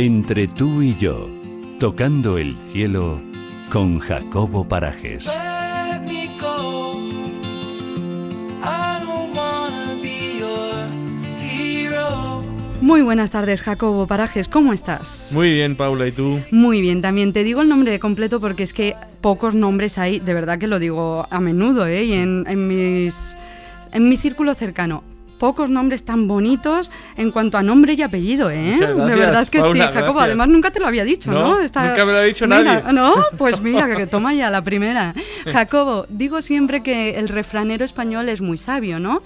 Entre tú y yo, tocando el cielo con Jacobo Parajes. Muy buenas tardes, Jacobo Parajes, ¿cómo estás? Muy bien, Paula, ¿y tú? Muy bien, también te digo el nombre completo porque es que pocos nombres hay, de verdad que lo digo a menudo, ¿eh? Y en, en mis, en mi círculo cercano. Pocos nombres tan bonitos en cuanto a nombre y apellido, ¿eh? Muchas de gracias, verdad que sí, Paula, Jacobo. gracias. Además, nunca te lo había dicho, ¿no? No, nunca me lo ha dicho Mira, nadie. ¿No? Pues mira, que toma ya la primera. Jacobo, digo siempre que el refranero español es muy sabio, ¿no?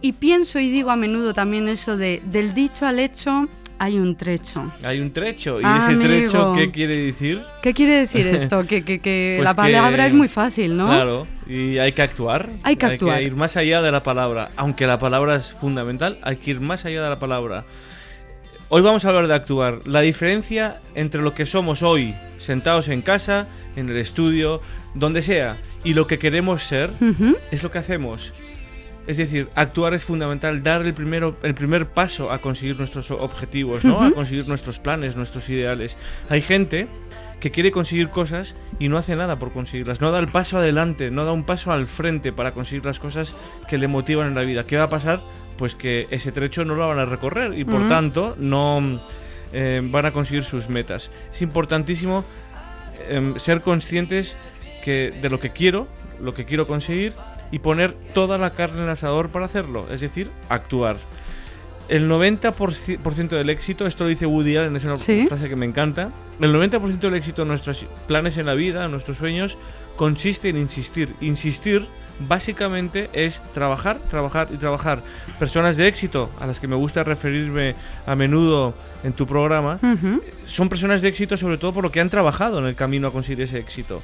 Y pienso y digo a menudo también eso de del dicho al hecho hay un trecho. Hay un trecho. ¿Y Amigo. ese trecho qué quiere decir? ¿Qué quiere decir esto? Que, que- que Pues la palabra que- es muy fácil, ¿no? Claro, y hay que actuar. Hay que actuar. ir más allá de la palabra. Aunque la palabra es fundamental, hay que ir más allá de la palabra. Hoy vamos a hablar de actuar. La diferencia entre lo que somos hoy, sentados en casa, en el estudio, donde sea, y lo que queremos ser, es lo que hacemos. Es decir, actuar es fundamental, dar el, primero, el primer paso a conseguir nuestros objetivos, ¿no? A conseguir nuestros planes, nuestros ideales. Hay gente que quiere conseguir cosas y no hace nada por conseguirlas, no da el paso adelante, no da un paso al frente para conseguir las cosas que le motivan en la vida. ¿Qué va a pasar? Pues que ese trecho no lo van a recorrer y por tanto no eh, van a conseguir sus metas. Es importantísimo em, ser conscientes que de lo que quiero, lo que quiero conseguir y poner toda la carne en el asador para hacerlo, es decir, actuar. El 90% del éxito, esto lo dice Woody Allen, es una Sí. frase que me encanta, el 90% del éxito de nuestros planes en la vida, nuestros sueños, consiste en insistir. Insistir básicamente es trabajar, trabajar y trabajar. Personas de éxito, a las que me gusta referirme a menudo en tu programa, son personas de éxito sobre todo por lo que han trabajado en el camino a conseguir ese éxito.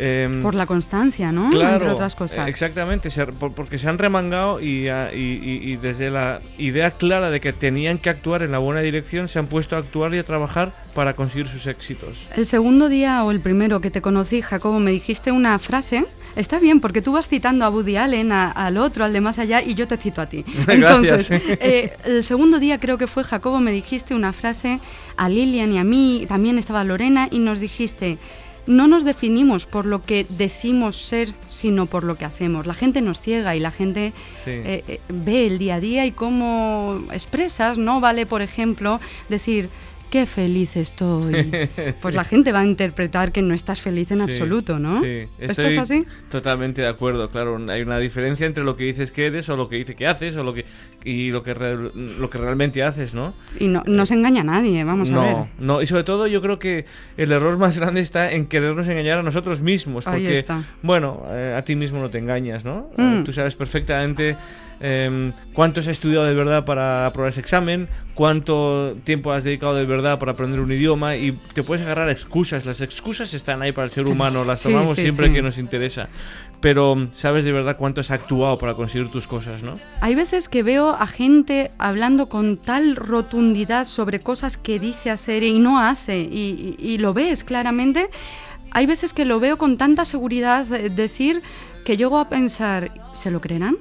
Em, Por la constancia, ¿no? Claro, Entre otras cosas. eh, Exactamente, se- por- porque se han remangado y, y- y- y desde la idea clara de que tenían que actuar en la buena dirección, se han puesto a actuar y a trabajar para conseguir sus éxitos. El segundo día o el primero que te conocí, Jacobo, me dijiste una frase. Está bien, porque tú vas citando a Woody Allen, a- al otro, al de más allá, y yo te cito a ti. Gracias. Entonces, eh, el segundo día creo que fue, Jacobo, me dijiste una frase a Lilian y a mí, también estaba Lorena, y nos dijiste, no nos definimos por lo que decimos ser, sino por lo que hacemos. La gente nos ciega y la gente Sí. eh, eh, ve el día a día y cómo expresas, ¿no? Vale, por ejemplo, decir, qué feliz estoy. Pues la gente va a interpretar que no estás feliz en Sí, absoluto, ¿no? Sí, ¿Esto estoy es así? Totalmente de acuerdo, claro. Hay una diferencia entre lo que dices que eres o lo que dices que haces o lo que y lo que re- lo que realmente haces, ¿no? Y no, no se engaña a nadie, vamos no, a ver. no, y sobre todo yo creo que el error más grande está en querernos engañar a nosotros mismos. Ahí Porque, está. bueno, eh, a ti mismo no te engañas, ¿no? Eh, Mm. tú sabes perfectamente em, cuánto has estudiado de verdad para aprobar ese examen, cuánto tiempo has dedicado de verdad para aprender un idioma y te puedes agarrar excusas. Las excusas están ahí para el ser humano, las Sí, tomamos sí, siempre sí. que nos interesa. Pero sabes de verdad cuánto has actuado para conseguir tus cosas, ¿no? Hay veces que veo a gente hablando con tal rotundidad sobre cosas que dice hacer y no hace, y, y- y lo ves claramente. Hay veces que lo veo con tanta seguridad eh, decir que llego a pensar, ¿se lo creerán?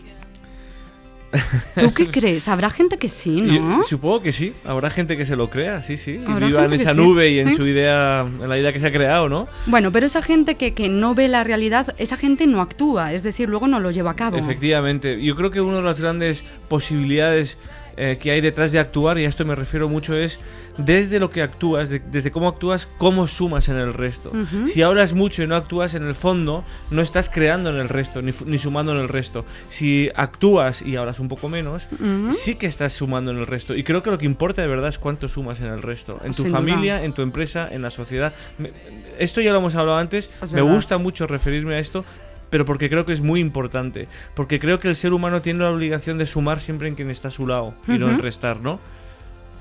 ¿Tú qué crees? Habrá gente que sí, ¿no? supongo que sí, habrá gente que se lo crea, sí, sí, y viva en esa sí. nube y en Sí. su idea, en la idea que se ha creado, ¿no? Bueno, pero esa gente que, que no ve la realidad, esa gente no actúa, es decir, luego no lo lleva a cabo. Efectivamente, yo creo que una de las grandes posibilidades eh, que hay detrás de actuar, y a esto me refiero mucho, es desde lo que actúas, de- desde cómo actúas, cómo sumas en el resto. Ujú. Si hablas mucho y no actúas en el fondo, no estás creando en el resto, ni, sumando en el resto. Si actúas y hablas un poco menos, sí que estás sumando en el resto. Y creo que lo que importa de verdad es cuánto sumas en el resto. En tu Sin duda. familia, en tu empresa, en la sociedad. Me- esto ya lo hemos hablado antes. Es me verdad. gusta mucho referirme a esto. Pero porque creo que es muy importante. Porque creo que el ser humano tiene la obligación de sumar siempre en quien está a su lado. Y no en restar, ¿no?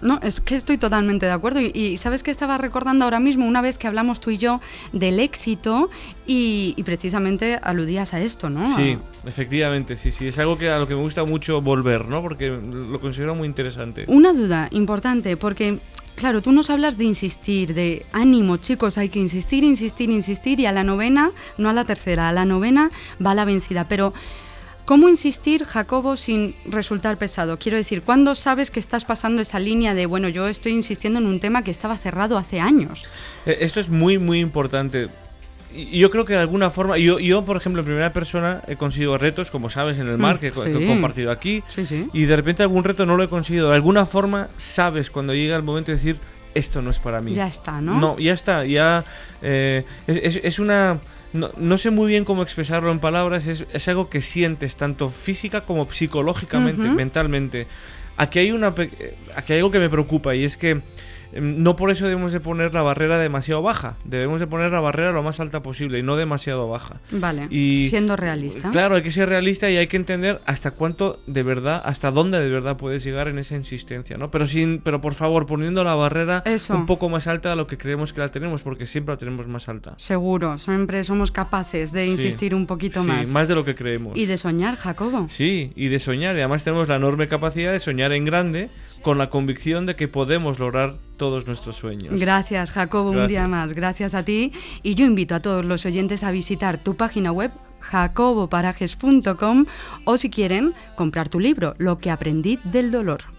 No, es que estoy totalmente de acuerdo. Y, y sabes que estaba recordando ahora mismo una vez que hablamos tú y yo del éxito y, y precisamente aludías a esto, ¿no? Sí, efectivamente, sí, sí. Es algo que a lo que me gusta mucho volver, ¿no? Porque lo considero muy interesante. Una duda importante, porque, claro, tú nos hablas de insistir, de ánimo, chicos, hay que insistir, insistir, insistir, y a la novena, no a la tercera, a la novena va la vencida. Pero ¿Cómo insistir, Jacobo, sin resultar pesado? Quiero decir, ¿cuándo sabes que estás pasando esa línea de, bueno, yo estoy insistiendo en un tema que estaba cerrado hace años? Eh, Esto es muy, muy importante. Yo creo que de alguna forma, yo, yo por ejemplo, en primera persona he conseguido retos, como sabes, en el mar, Mm, que, co- que sí. he compartido aquí, Sí, sí. y de repente algún reto no lo he conseguido. De alguna forma sabes cuando llega el momento de decir, esto no es para mí. Ya está, ¿no? No, ya está, ya eh, es, es- una... No, no sé muy bien cómo expresarlo en palabras, es, es algo que sientes tanto física como psicológicamente, Ujú. mentalmente. Aquí hay, una, eh, aquí hay algo que me preocupa y es que no por eso debemos de poner la barrera demasiado baja, debemos de poner la barrera lo más alta posible y no demasiado baja. Vale, Y- siendo realista. Claro, hay que ser realista y hay que entender hasta cuánto de verdad, hasta dónde de verdad puedes llegar en esa insistencia, ¿no? Pero sin, pero por favor, poniendo la barrera Eso. un poco más alta de lo que creemos que la tenemos, porque siempre la tenemos más alta. Seguro, siempre somos capaces de Sí. insistir un poquito sí, más. de lo que creemos. Y de soñar, Jacobo. Sí, y de soñar. Y además tenemos la enorme capacidad de soñar en grande con la convicción de que podemos lograr todos nuestros sueños. Gracias, Jacobo, un día más. Gracias a ti. Y yo invito a todos los oyentes a visitar tu página web jacoboparajes.com o si quieren comprar tu libro, Lo que aprendí del dolor.